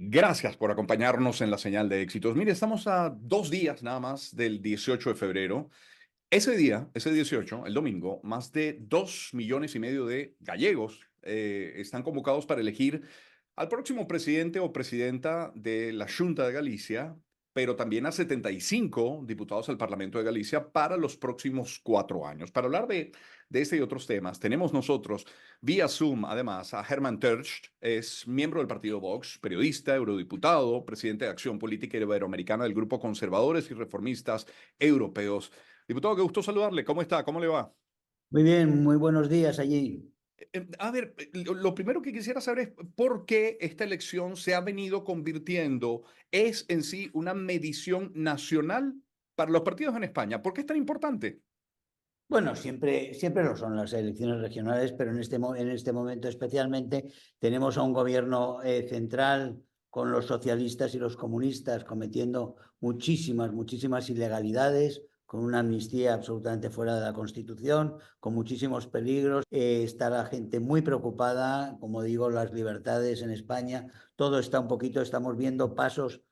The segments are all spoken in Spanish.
Gracias por acompañarnos en la señal de éxitos. Mire, estamos a dos días nada más del 18 de febrero. Ese día, ese 18, el domingo, más de dos millones y medio de gallegos eh, están convocados para elegir al próximo presidente o presidenta de la Junta de Galicia, pero también a 75 diputados al Parlamento de Galicia para los próximos cuatro años. Para hablar de, de este y otros temas, tenemos nosotros vía Zoom, además, a Herman Tersch, es miembro del partido Vox, periodista, eurodiputado, presidente de Acción Política Iberoamericana del Grupo Conservadores y Reformistas Europeos. Diputado, qué gusto saludarle. ¿Cómo está? ¿Cómo le va? Muy bien, muy buenos días allí. Eh, a ver, eh, lo primero que quisiera saber es por qué esta elección se ha venido convirtiendo, es en sí una medición nacional para los partidos en España. ¿Por qué es tan importante? Bueno, siempre, siempre lo son las elecciones regionales, pero en este, en este momento especialmente tenemos a un gobierno eh, central con los socialistas y los comunistas cometiendo muchísimas, muchísimas ilegalidades, con una amnistía absolutamente fuera de la Constitución, con muchísimos peligros. Eh, está la gente muy preocupada, como digo, las libertades en España, todo está un poquito, estamos viendo pasos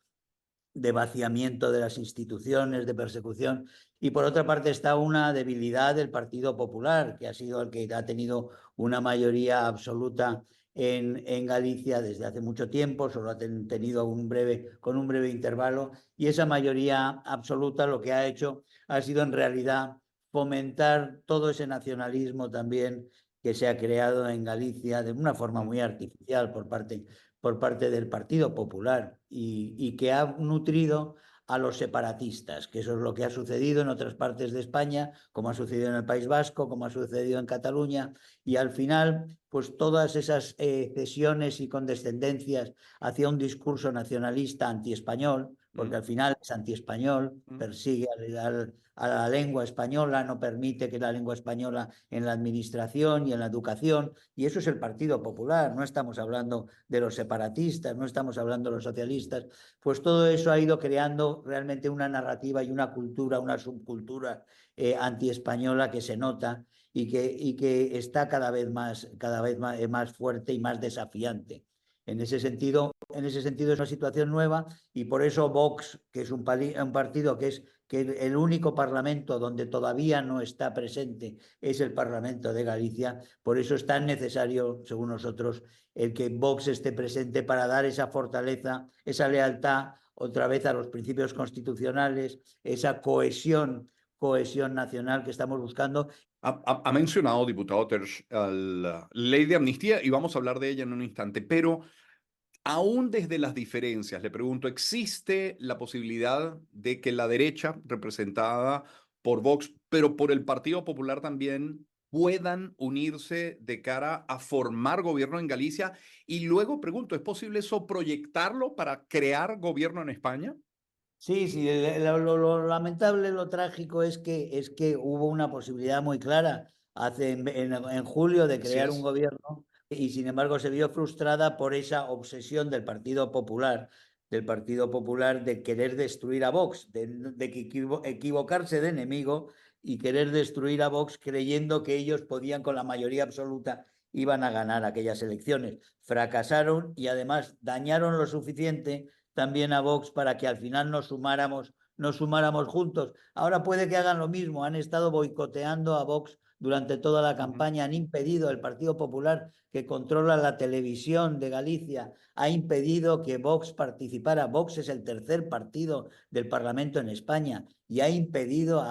de vaciamiento de las instituciones, de persecución. Y por otra parte está una debilidad del Partido Popular, que ha sido el que ha tenido una mayoría absoluta en, Galicia desde hace mucho tiempo, solo ha tenido un breve, con un breve intervalo, y esa mayoría absoluta lo que ha hecho ha sido en realidad fomentar todo ese nacionalismo también que se ha creado en Galicia de una forma muy artificial por parte, por parte del Partido Popular y, y que ha nutrido a los separatistas, que eso es lo que ha sucedido en otras partes de España, como ha sucedido en el País Vasco, como ha sucedido en Cataluña, y al final, pues todas esas eh, cesiones y condescendencias hacia un discurso nacionalista antiespañol, porque mm. al final es antiespañol, mm. persigue al, a la lengua española, no permite que la lengua española en la administración y en la educación, y eso es el Partido Popular, no estamos hablando de los separatistas, no estamos hablando de los socialistas, pues todo eso ha ido creando realmente una narrativa y una cultura, una subcultura eh, antiespañola que se nota y que, y que está cada vez más, cada vez más, eh, más fuerte y más desafiante. En ese sentido, en ese sentido es una situación nueva y por eso Vox, que es un, partido que es el único parlamento donde todavía no está presente es el Parlamento de Galicia. Por eso es tan necesario, según nosotros, el que Vox esté presente para dar esa fortaleza, esa lealtad otra vez a los principios constitucionales, esa cohesión, cohesión nacional que estamos buscando. Ha, mencionado, diputado Tersch, la ley de amnistía y vamos a hablar de ella en un instante, pero Aún desde las diferencias, le pregunto, ¿existe la posibilidad de que la derecha, representada por Vox, pero por el Partido Popular también, puedan unirse de cara a formar gobierno en Galicia? Y luego pregunto, ¿es posible eso proyectarlo para crear gobierno en España? Sí, sí, lo, lamentable, lo trágico es que, es que hubo una posibilidad muy clara hace en, julio de crear un gobierno y sin embargo se vio frustrada por esa obsesión del Partido Popular, del Partido Popular de querer destruir a Vox, de, equivocarse de enemigo y querer destruir a Vox creyendo que ellos podían con la mayoría absoluta iban a ganar aquellas elecciones. Fracasaron y además dañaron lo suficiente también a Vox para que al final nos sumáramos, nos sumáramos juntos. Ahora puede que hagan lo mismo, han estado boicoteando a Vox durante toda la campaña, han impedido el Partido Popular que controla la televisión de Galicia, ha impedido que Vox participara. Vox es el tercer partido del Parlamento en España y ha impedido,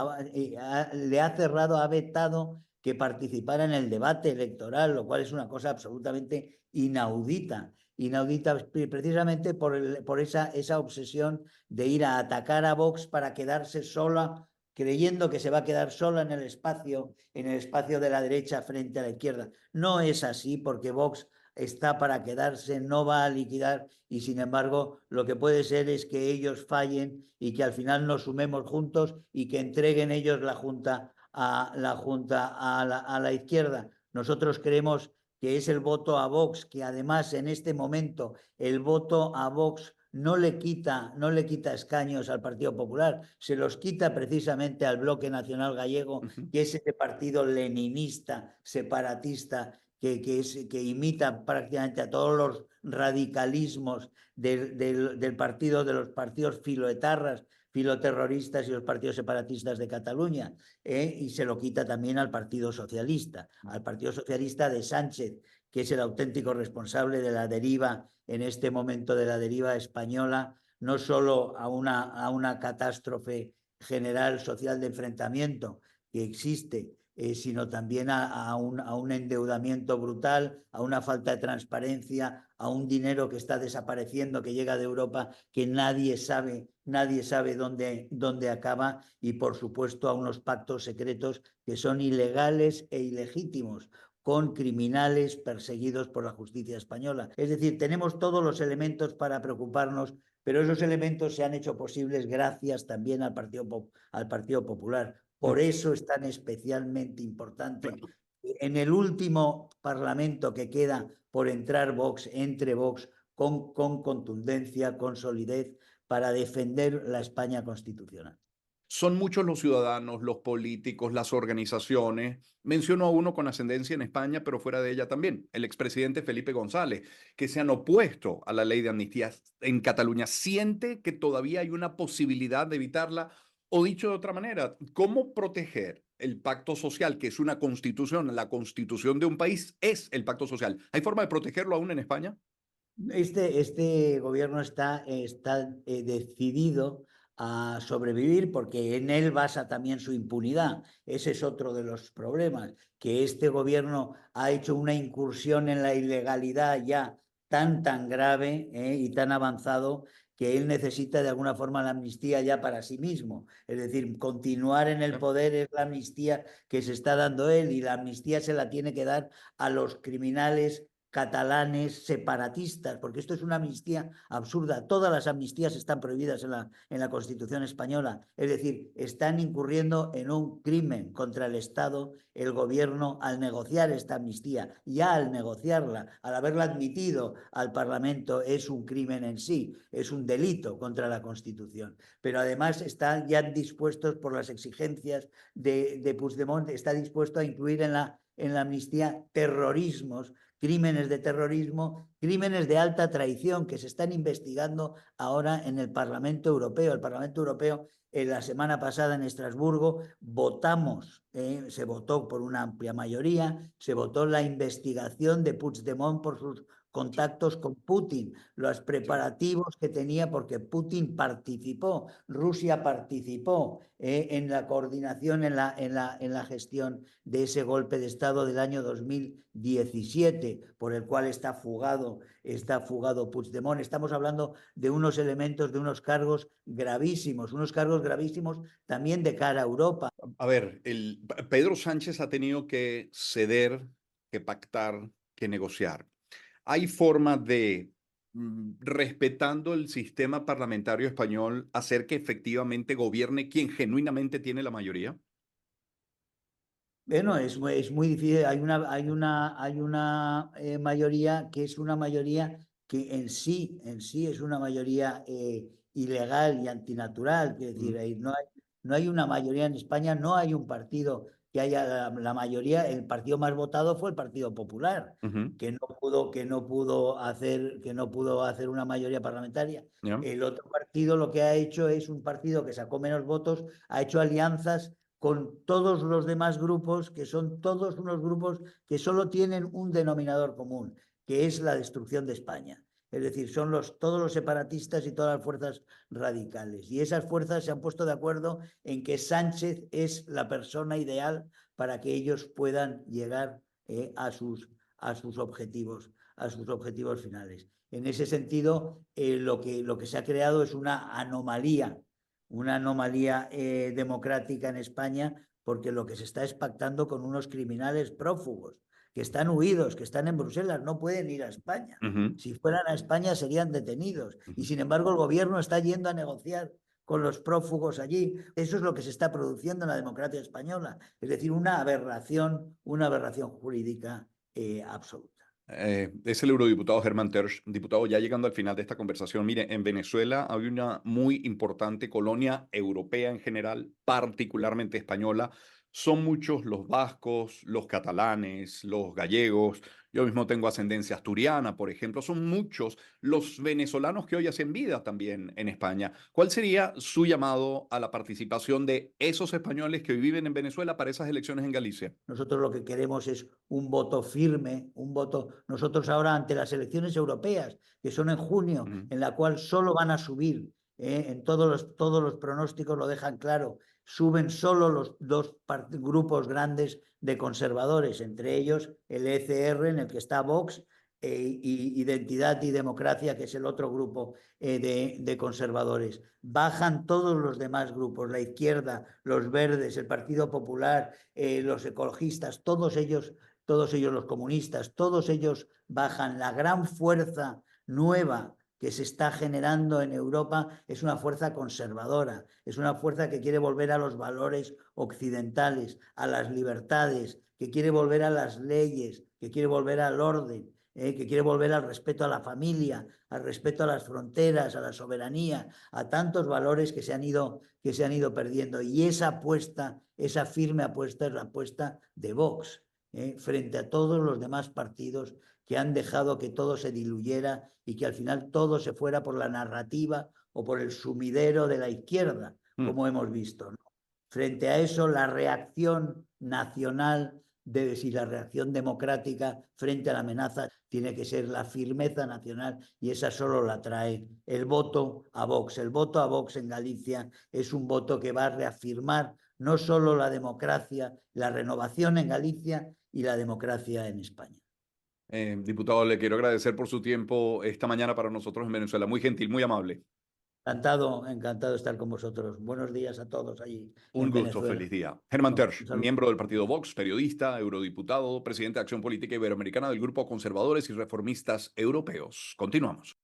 le ha cerrado, ha vetado que participara en el debate electoral, lo cual es una cosa absolutamente inaudita inaudita precisamente por, esa, esa obsesión de ir a atacar a Vox para quedarse sola creyendo que se va a quedar sola en el espacio, en el espacio de la derecha frente a la izquierda. No es así porque Vox está para quedarse, no va a liquidar y sin embargo lo que puede ser es que ellos fallen y que al final nos sumemos juntos y que entreguen ellos la Junta a la Junta a la, a la izquierda. Nosotros creemos que es el voto a Vox, que además en este momento el voto a Vox no le quita, no le quita escaños al Partido Popular, se los quita precisamente al Bloque Nacional Gallego, que es ese partido leninista, separatista, que, que, es, que imita prácticamente a todos los radicalismos del, del, del partido, de los partidos filoetarras, filoterroristas y los partidos separatistas de Cataluña, ¿eh? y se lo quita también al Partido Socialista, al Partido Socialista de Sánchez, que es el auténtico responsable de la deriva, en este momento de la deriva española, no solo a una, a una catástrofe general social de enfrentamiento que existe, eh, sino también a, un, endeudamiento brutal, a una falta de transparencia, a un dinero que está desapareciendo, que llega de Europa, que nadie sabe, nadie sabe dónde, dónde acaba, y por supuesto a unos pactos secretos que son ilegales e ilegítimos con criminales perseguidos por la justicia española. Es decir, tenemos todos los elementos para preocuparnos, pero esos elementos se han hecho posibles gracias también al Partido, al Partido Popular. Por eso es tan especialmente importante. En el último parlamento que queda por entrar Vox, entre Vox con, con contundencia, con solidez, para defender la España constitucional. Son muchos los ciudadanos, los políticos, las organizaciones. Menciono a uno con ascendencia en España, pero fuera de ella también, el expresidente Felipe González, que se han opuesto a la ley de amnistía en Cataluña. ¿Siente que todavía hay una posibilidad de evitarla? O dicho de otra manera, ¿cómo proteger el pacto social, que es una constitución? La constitución de un país es el pacto social. ¿Hay forma de protegerlo aún en España? Este, este gobierno está, está eh, decidido a sobrevivir porque en él basa también su impunidad. Ese es otro de los problemas, que este gobierno ha hecho una incursión en la ilegalidad ya tan, tan grave eh, y tan avanzado que él necesita de alguna forma la amnistía ya para sí mismo. Es decir, continuar en el poder es la amnistía que se está dando él y la amnistía se la tiene que dar a los criminales catalanes separatistas, porque esto es una amnistía absurda. Todas las amnistías están prohibidas en la, en la Constitución española. Es decir, están incurriendo en un crimen contra el Estado, el gobierno, al negociar esta amnistía. Ya al negociarla, al haberla admitido al Parlamento, es un crimen en sí, es un delito contra la Constitución. Pero además están ya dispuestos por las exigencias de, de Puigdemont, está dispuesto a incluir en la, en la amnistía terrorismos crímenes de terrorismo, crímenes de alta traición que se están investigando ahora en el Parlamento Europeo. El Parlamento Europeo, la semana pasada en Estrasburgo, votamos, eh, se votó por una amplia mayoría, se votó la investigación de Puigdemont por sus contactos con Putin, los preparativos que tenía, porque Putin participó, Rusia participó eh, en la coordinación, en la, en, la, en la gestión de ese golpe de Estado del año 2017, por el cual está fugado, está fugado Puigdemont. Estamos hablando de unos elementos, de unos cargos gravísimos, unos cargos gravísimos también de cara a Europa. A ver, el, Pedro Sánchez ha tenido que ceder, que pactar, que negociar ¿Hay forma de, mm, respetando el sistema parlamentario español, hacer que efectivamente gobierne quien genuinamente tiene la mayoría? Bueno, es, es muy difícil. Hay una, hay una, hay una eh, mayoría que es una mayoría que en sí, en sí es una mayoría eh, ilegal y antinatural. Es decir, no, hay, no hay una mayoría en España, no hay un partido que haya la, mayoría, el partido más votado fue el Partido Popular, uh -huh. que no pudo, que no pudo hacer, que no pudo hacer una mayoría parlamentaria. Yeah. El otro partido lo que ha hecho es un partido que sacó menos votos, ha hecho alianzas con todos los demás grupos, que son todos unos grupos que solo tienen un denominador común, que es la destrucción de España. Es decir, son los, todos los separatistas y todas las fuerzas radicales. Y esas fuerzas se han puesto de acuerdo en que Sánchez es la persona ideal para que ellos puedan llegar eh, a, sus, a sus objetivos, a sus objetivos finales. En ese sentido, eh, lo, que, lo que se ha creado es una anomalía, una anomalía eh, democrática en España, porque lo que se está es pactando con unos criminales prófugos que están huidos, que están en Bruselas, no pueden ir a España. Uh -huh. Si fueran a España serían detenidos. Uh -huh. Y sin embargo el gobierno está yendo a negociar con los prófugos allí. Eso es lo que se está produciendo en la democracia española. Es decir, una aberración, una aberración jurídica eh, absoluta. Eh, es el eurodiputado Germán Tersch, diputado, ya llegando al final de esta conversación. Mire, en Venezuela hay una muy importante colonia europea en general, particularmente española, son muchos los vascos, los catalanes, los gallegos. Yo mismo tengo ascendencia asturiana, por ejemplo. Son muchos los venezolanos que hoy hacen vida también en España. ¿Cuál sería su llamado a la participación de esos españoles que hoy viven en Venezuela para esas elecciones en Galicia? Nosotros lo que queremos es un voto firme, un voto. Nosotros ahora ante las elecciones europeas, que son en junio, en la cual solo van a subir, eh, en todos los, todos los pronósticos lo dejan claro, suben solo los dos grupos grandes de conservadores, entre ellos el ECR, en el que está Vox, eh, y Identidad y Democracia, que es el otro grupo eh, de, de conservadores. Bajan todos los demás grupos, la izquierda, los verdes, el Partido Popular, los ecologistas, todos ellos, todos ellos los comunistas, todos ellos bajan. La gran fuerza nueva que se está generando en Europa es una fuerza conservadora, es una fuerza que quiere volver a los valores occidentales, a las libertades, que quiere volver a las leyes, que quiere volver al orden, eh, que quiere volver al respeto a la familia, al respeto a las fronteras, a la soberanía, a tantos valores que se han ido, que se han ido perdiendo. Y esa apuesta, esa firme apuesta es la apuesta de Vox, eh, frente a todos los demás partidos que han dejado que todo se diluyera y que al final todo se fuera por la narrativa o por el sumidero de la izquierda, Mm. como hemos visto. ¿no? Frente a eso, la reacción nacional de decir la reacción democrática frente a la amenaza tiene que ser la firmeza nacional y esa solo la trae el voto a Vox. El voto a Vox en Galicia es un voto que va a reafirmar no solo la democracia, la renovación en Galicia y la democracia en España. Eh, diputado, le quiero agradecer por su tiempo esta mañana para nosotros en Venezuela. Muy gentil, muy amable. Encantado, encantado de estar con vosotros. Buenos días a todos allí. Un gusto, Venezuela. feliz día. Germán Tersch, miembro del partido Vox, periodista, eurodiputado, presidente de Acción Política Iberoamericana del Grupo Conservadores y Reformistas Europeos. Continuamos.